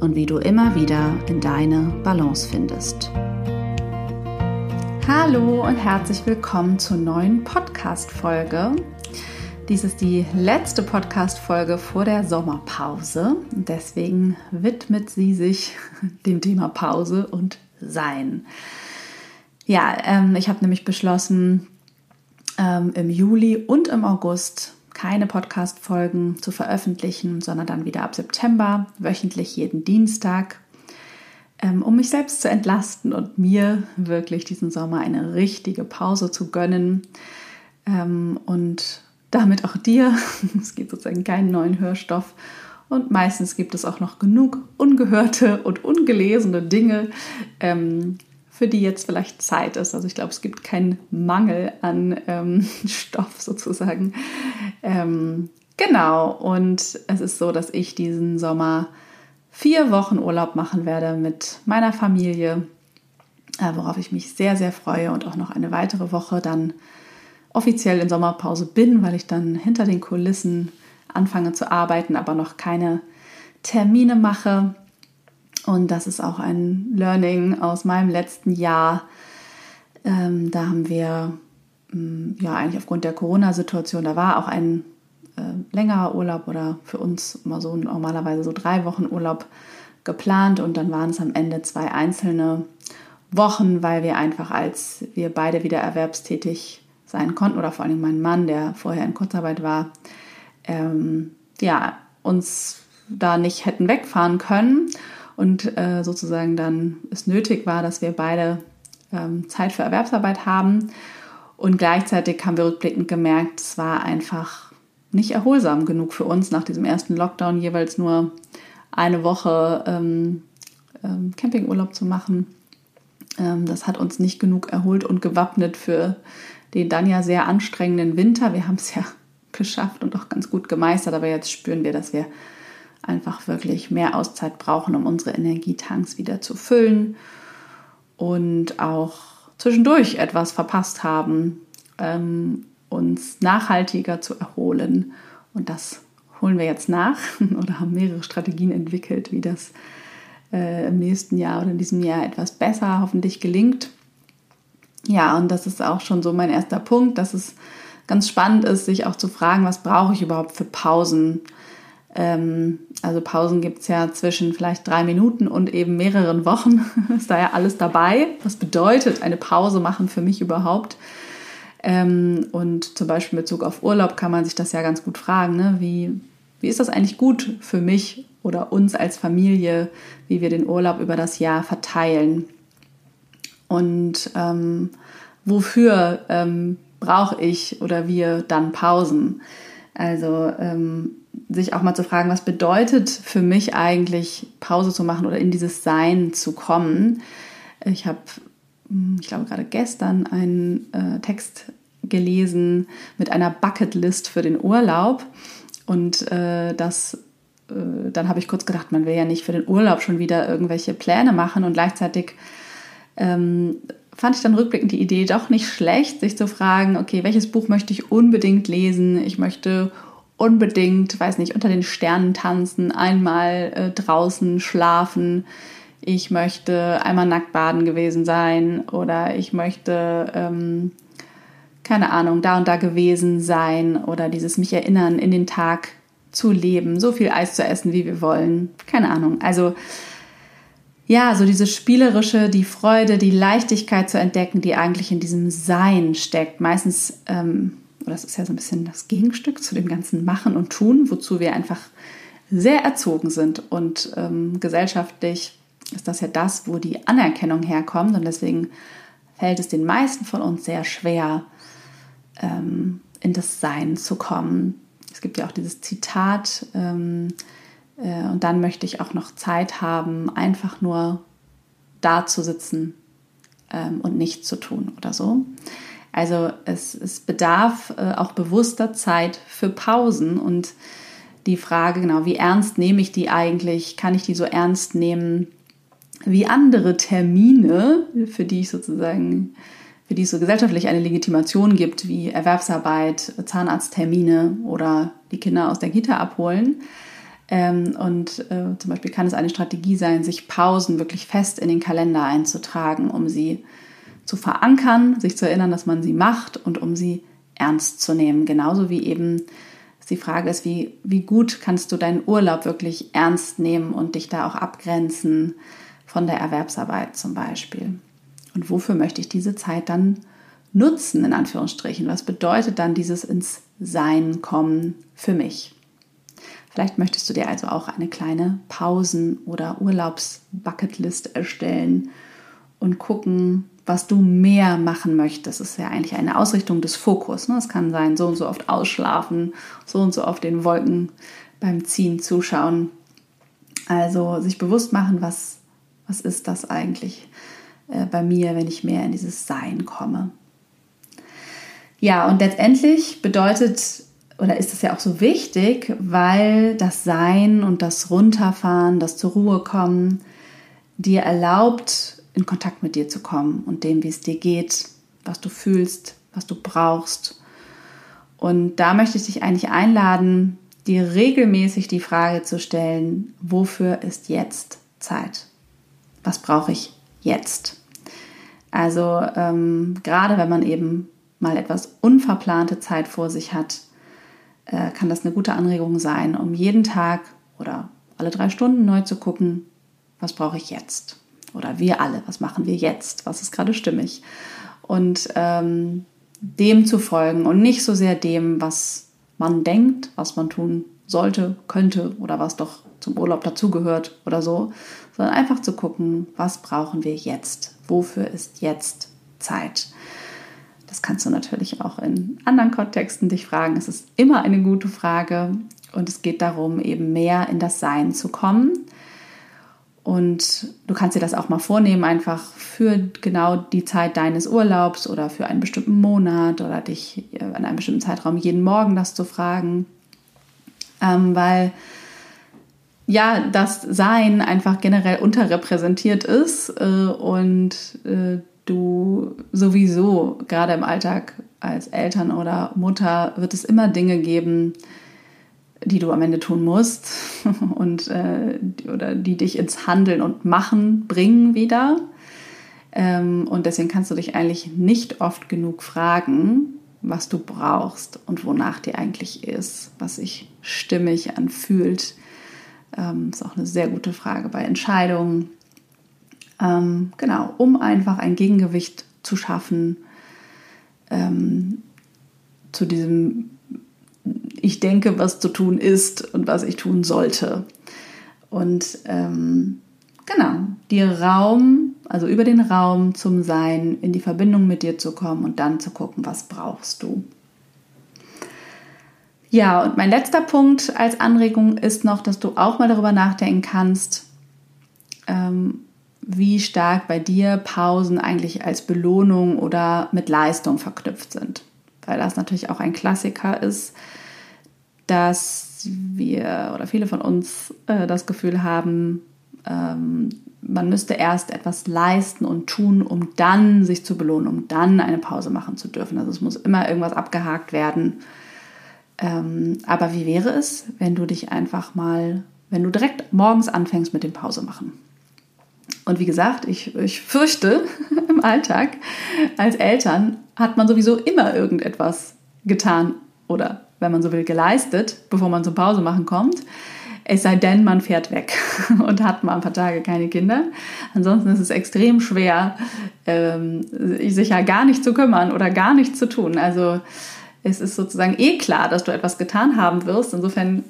und wie du immer wieder in deine Balance findest. Hallo und herzlich willkommen zur neuen Podcast-Folge. Dies ist die letzte Podcast-Folge vor der Sommerpause. Deswegen widmet sie sich dem Thema Pause und Sein. Ja, ähm, ich habe nämlich beschlossen, ähm, im Juli und im August keine Podcast-Folgen zu veröffentlichen, sondern dann wieder ab September, wöchentlich jeden Dienstag, ähm, um mich selbst zu entlasten und mir wirklich diesen Sommer eine richtige Pause zu gönnen ähm, und damit auch dir. Es gibt sozusagen keinen neuen Hörstoff. Und meistens gibt es auch noch genug ungehörte und ungelesene Dinge, ähm, für die jetzt vielleicht Zeit ist. Also ich glaube, es gibt keinen Mangel an ähm, Stoff sozusagen. Ähm, genau, und es ist so, dass ich diesen Sommer vier Wochen Urlaub machen werde mit meiner Familie, äh, worauf ich mich sehr, sehr freue und auch noch eine weitere Woche dann offiziell in Sommerpause bin, weil ich dann hinter den Kulissen anfange zu arbeiten, aber noch keine Termine mache. Und das ist auch ein Learning aus meinem letzten Jahr. Ähm, da haben wir ähm, ja eigentlich aufgrund der Corona-Situation, da war auch ein äh, längerer Urlaub oder für uns immer so normalerweise so drei Wochen Urlaub geplant und dann waren es am Ende zwei einzelne Wochen, weil wir einfach, als wir beide wieder erwerbstätig sein konnten oder vor allem mein Mann, der vorher in Kurzarbeit war, ähm, ja, uns da nicht hätten wegfahren können und äh, sozusagen dann es nötig war, dass wir beide ähm, Zeit für Erwerbsarbeit haben. Und gleichzeitig haben wir rückblickend gemerkt, es war einfach nicht erholsam genug für uns, nach diesem ersten Lockdown jeweils nur eine Woche ähm, ähm, Campingurlaub zu machen. Ähm, das hat uns nicht genug erholt und gewappnet für den dann ja sehr anstrengenden Winter. Wir haben es ja geschafft und auch ganz gut gemeistert, aber jetzt spüren wir, dass wir einfach wirklich mehr Auszeit brauchen, um unsere Energietanks wieder zu füllen und auch zwischendurch etwas verpasst haben, ähm, uns nachhaltiger zu erholen. Und das holen wir jetzt nach oder haben mehrere Strategien entwickelt, wie das äh, im nächsten Jahr oder in diesem Jahr etwas besser hoffentlich gelingt. Ja, und das ist auch schon so mein erster Punkt, dass es ganz spannend ist, sich auch zu fragen, was brauche ich überhaupt für Pausen? Ähm, also Pausen gibt es ja zwischen vielleicht drei Minuten und eben mehreren Wochen. ist da ja alles dabei. Was bedeutet eine Pause machen für mich überhaupt? Ähm, und zum Beispiel in Bezug auf Urlaub kann man sich das ja ganz gut fragen. Ne? Wie, wie ist das eigentlich gut für mich oder uns als Familie, wie wir den Urlaub über das Jahr verteilen? Und ähm, wofür ähm, brauche ich oder wir dann Pausen? Also ähm, sich auch mal zu fragen, was bedeutet für mich eigentlich Pause zu machen oder in dieses Sein zu kommen. Ich habe, hm, ich glaube, gerade gestern einen äh, Text gelesen mit einer Bucketlist für den Urlaub und äh, das äh, dann habe ich kurz gedacht, man will ja nicht für den Urlaub schon wieder irgendwelche Pläne machen und gleichzeitig ähm, fand ich dann rückblickend die Idee doch nicht schlecht, sich zu fragen, okay, welches Buch möchte ich unbedingt lesen? Ich möchte unbedingt, weiß nicht, unter den Sternen tanzen, einmal äh, draußen schlafen. Ich möchte einmal nackt baden gewesen sein oder ich möchte, ähm, keine Ahnung, da und da gewesen sein oder dieses mich erinnern, in den Tag zu leben, so viel Eis zu essen, wie wir wollen. Keine Ahnung. Also ja, so diese spielerische, die Freude, die Leichtigkeit zu entdecken, die eigentlich in diesem Sein steckt. Meistens, ähm, oder das ist ja so ein bisschen das Gegenstück zu dem ganzen Machen und Tun, wozu wir einfach sehr erzogen sind. Und ähm, gesellschaftlich ist das ja das, wo die Anerkennung herkommt. Und deswegen fällt es den meisten von uns sehr schwer, ähm, in das Sein zu kommen. Es gibt ja auch dieses Zitat, ähm, äh, und dann möchte ich auch noch Zeit haben, einfach nur da zu sitzen ähm, und nichts zu tun oder so. Also es, es bedarf äh, auch bewusster Zeit für Pausen und die Frage, genau, wie ernst nehme ich die eigentlich? Kann ich die so ernst nehmen wie andere Termine, für die ich sozusagen, für die es so gesellschaftlich eine Legitimation gibt, wie Erwerbsarbeit, Zahnarzttermine oder die Kinder aus der Kita abholen? Ähm, und äh, zum Beispiel kann es eine Strategie sein, sich Pausen wirklich fest in den Kalender einzutragen, um sie zu verankern, sich zu erinnern, dass man sie macht und um sie ernst zu nehmen. Genauso wie eben die Frage ist, wie, wie gut kannst du deinen Urlaub wirklich ernst nehmen und dich da auch abgrenzen von der Erwerbsarbeit zum Beispiel. Und wofür möchte ich diese Zeit dann nutzen, in Anführungsstrichen? Was bedeutet dann dieses ins Sein kommen für mich? Vielleicht möchtest du dir also auch eine kleine Pausen- oder Urlaubs-Bucketlist erstellen und gucken, was du mehr machen möchtest. Das ist ja eigentlich eine Ausrichtung des Fokus. Ne? Es kann sein, so und so oft ausschlafen, so und so oft den Wolken beim Ziehen zuschauen. Also sich bewusst machen, was, was ist das eigentlich äh, bei mir, wenn ich mehr in dieses Sein komme. Ja, und letztendlich bedeutet oder ist es ja auch so wichtig, weil das Sein und das Runterfahren, das zur Ruhe kommen, dir erlaubt, in Kontakt mit dir zu kommen und dem, wie es dir geht, was du fühlst, was du brauchst. Und da möchte ich dich eigentlich einladen, dir regelmäßig die Frage zu stellen, wofür ist jetzt Zeit? Was brauche ich jetzt? Also ähm, gerade wenn man eben mal etwas unverplante Zeit vor sich hat, äh, kann das eine gute Anregung sein, um jeden Tag oder alle drei Stunden neu zu gucken, was brauche ich jetzt? Oder wir alle, was machen wir jetzt? Was ist gerade stimmig? Und ähm, dem zu folgen und nicht so sehr dem, was man denkt, was man tun sollte, könnte oder was doch zum Urlaub dazugehört oder so, sondern einfach zu gucken, was brauchen wir jetzt? Wofür ist jetzt Zeit? Das kannst du natürlich auch in anderen Kontexten dich fragen. Es ist immer eine gute Frage und es geht darum, eben mehr in das Sein zu kommen. Und du kannst dir das auch mal vornehmen, einfach für genau die Zeit deines Urlaubs oder für einen bestimmten Monat oder dich in einem bestimmten Zeitraum jeden Morgen das zu fragen. Ähm, weil ja, das Sein einfach generell unterrepräsentiert ist äh, und äh, du sowieso, gerade im Alltag als Eltern oder Mutter, wird es immer Dinge geben, die du am Ende tun musst und äh, oder die dich ins Handeln und Machen bringen wieder. Ähm, und deswegen kannst du dich eigentlich nicht oft genug fragen, was du brauchst und wonach dir eigentlich ist, was sich stimmig anfühlt. Ähm, ist auch eine sehr gute Frage bei Entscheidungen ähm, genau, um einfach ein Gegengewicht zu schaffen ähm, zu diesem, ich denke, was zu tun ist und was ich tun sollte. Und ähm, genau, dir Raum, also über den Raum zum Sein, in die Verbindung mit dir zu kommen und dann zu gucken, was brauchst du. Ja, und mein letzter Punkt als Anregung ist noch, dass du auch mal darüber nachdenken kannst, ähm, wie stark bei dir Pausen eigentlich als Belohnung oder mit Leistung verknüpft sind. Weil das natürlich auch ein Klassiker ist, dass wir oder viele von uns äh, das Gefühl haben, ähm, man müsste erst etwas leisten und tun, um dann sich zu belohnen, um dann eine Pause machen zu dürfen. Also es muss immer irgendwas abgehakt werden. Ähm, aber wie wäre es, wenn du dich einfach mal, wenn du direkt morgens anfängst mit dem Pause machen? Und wie gesagt, ich, ich fürchte, im Alltag als Eltern hat man sowieso immer irgendetwas getan oder, wenn man so will, geleistet, bevor man zur Pause machen kommt. Es sei denn, man fährt weg und hat mal ein paar Tage keine Kinder. Ansonsten ist es extrem schwer, ähm, sich ja gar nicht zu kümmern oder gar nichts zu tun. Also es ist sozusagen eh klar, dass du etwas getan haben wirst. Insofern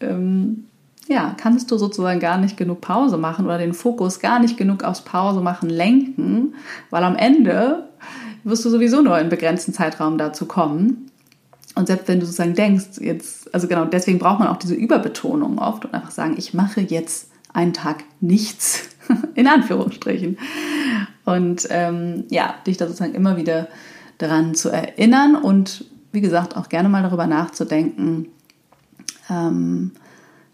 ähm, ja, kannst du sozusagen gar nicht genug Pause machen oder den Fokus gar nicht genug aufs Pause machen lenken, weil am Ende wirst du sowieso nur in begrenzten Zeitraum dazu kommen. Und selbst wenn du sozusagen denkst, jetzt, also genau, deswegen braucht man auch diese Überbetonung oft und einfach sagen, ich mache jetzt einen Tag nichts, in Anführungsstrichen. Und ähm, ja, dich da sozusagen immer wieder daran zu erinnern und wie gesagt auch gerne mal darüber nachzudenken, ähm,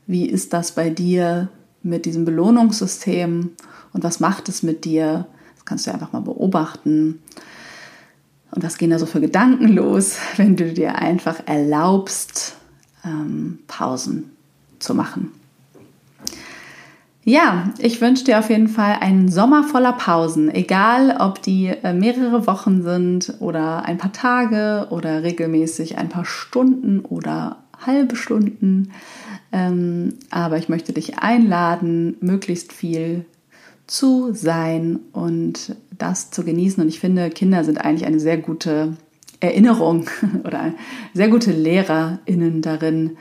wie ist das bei dir mit diesem Belohnungssystem und was macht es mit dir? Das kannst du einfach mal beobachten. Und was gehen da so für Gedanken los, wenn du dir einfach erlaubst, ähm, Pausen zu machen? Ja, ich wünsche dir auf jeden Fall einen Sommer voller Pausen, egal ob die äh, mehrere Wochen sind oder ein paar Tage oder regelmäßig ein paar Stunden oder halbe Stunden. Ähm, aber ich möchte dich einladen, möglichst viel zu sein und das zu genießen. Und ich finde, Kinder sind eigentlich eine sehr gute Erinnerung oder sehr gute LehrerInnen darin,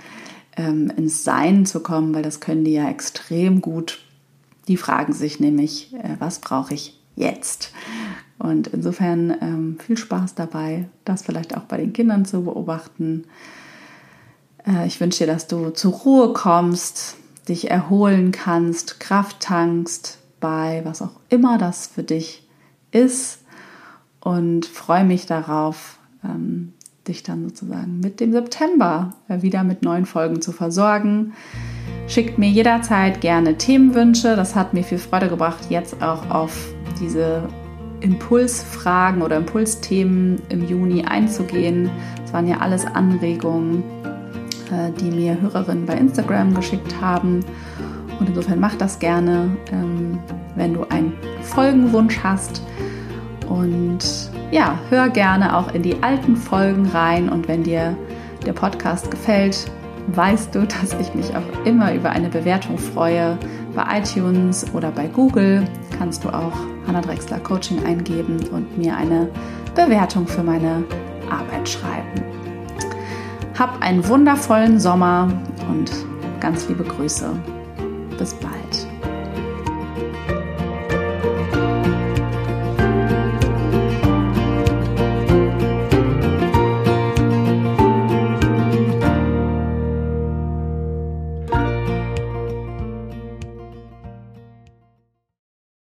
ähm, ins Sein zu kommen, weil das können die ja extrem gut. Die fragen sich nämlich, äh, was brauche ich jetzt? Und insofern ähm, viel Spaß dabei, das vielleicht auch bei den Kindern zu beobachten. Äh, ich wünsche dir, dass du zur Ruhe kommst, dich erholen kannst, Kraft tankst bei was auch immer das für dich ist und freue mich darauf, ähm, dich dann sozusagen mit dem September äh, wieder mit neuen Folgen zu versorgen. Schickt mir jederzeit gerne Themenwünsche. Das hat mir viel Freude gebracht, jetzt auch auf diese Impulsfragen oder Impulsthemen im Juni einzugehen. Das waren ja alles Anregungen, die mir Hörerinnen bei Instagram geschickt haben. Und insofern mach das gerne, ähm, wenn du einen Folgenwunsch hast. Und ja, hör gerne auch in die alten Folgen rein. Und wenn dir der Podcast gefällt, weißt du, dass ich mich auch immer über eine Bewertung freue. Bei iTunes oder bei Google kannst du auch Hannah Drexler Coaching eingeben und mir eine Bewertung für meine Arbeit schreiben. Hab einen wundervollen Sommer und ganz liebe Grüße. Bis bald.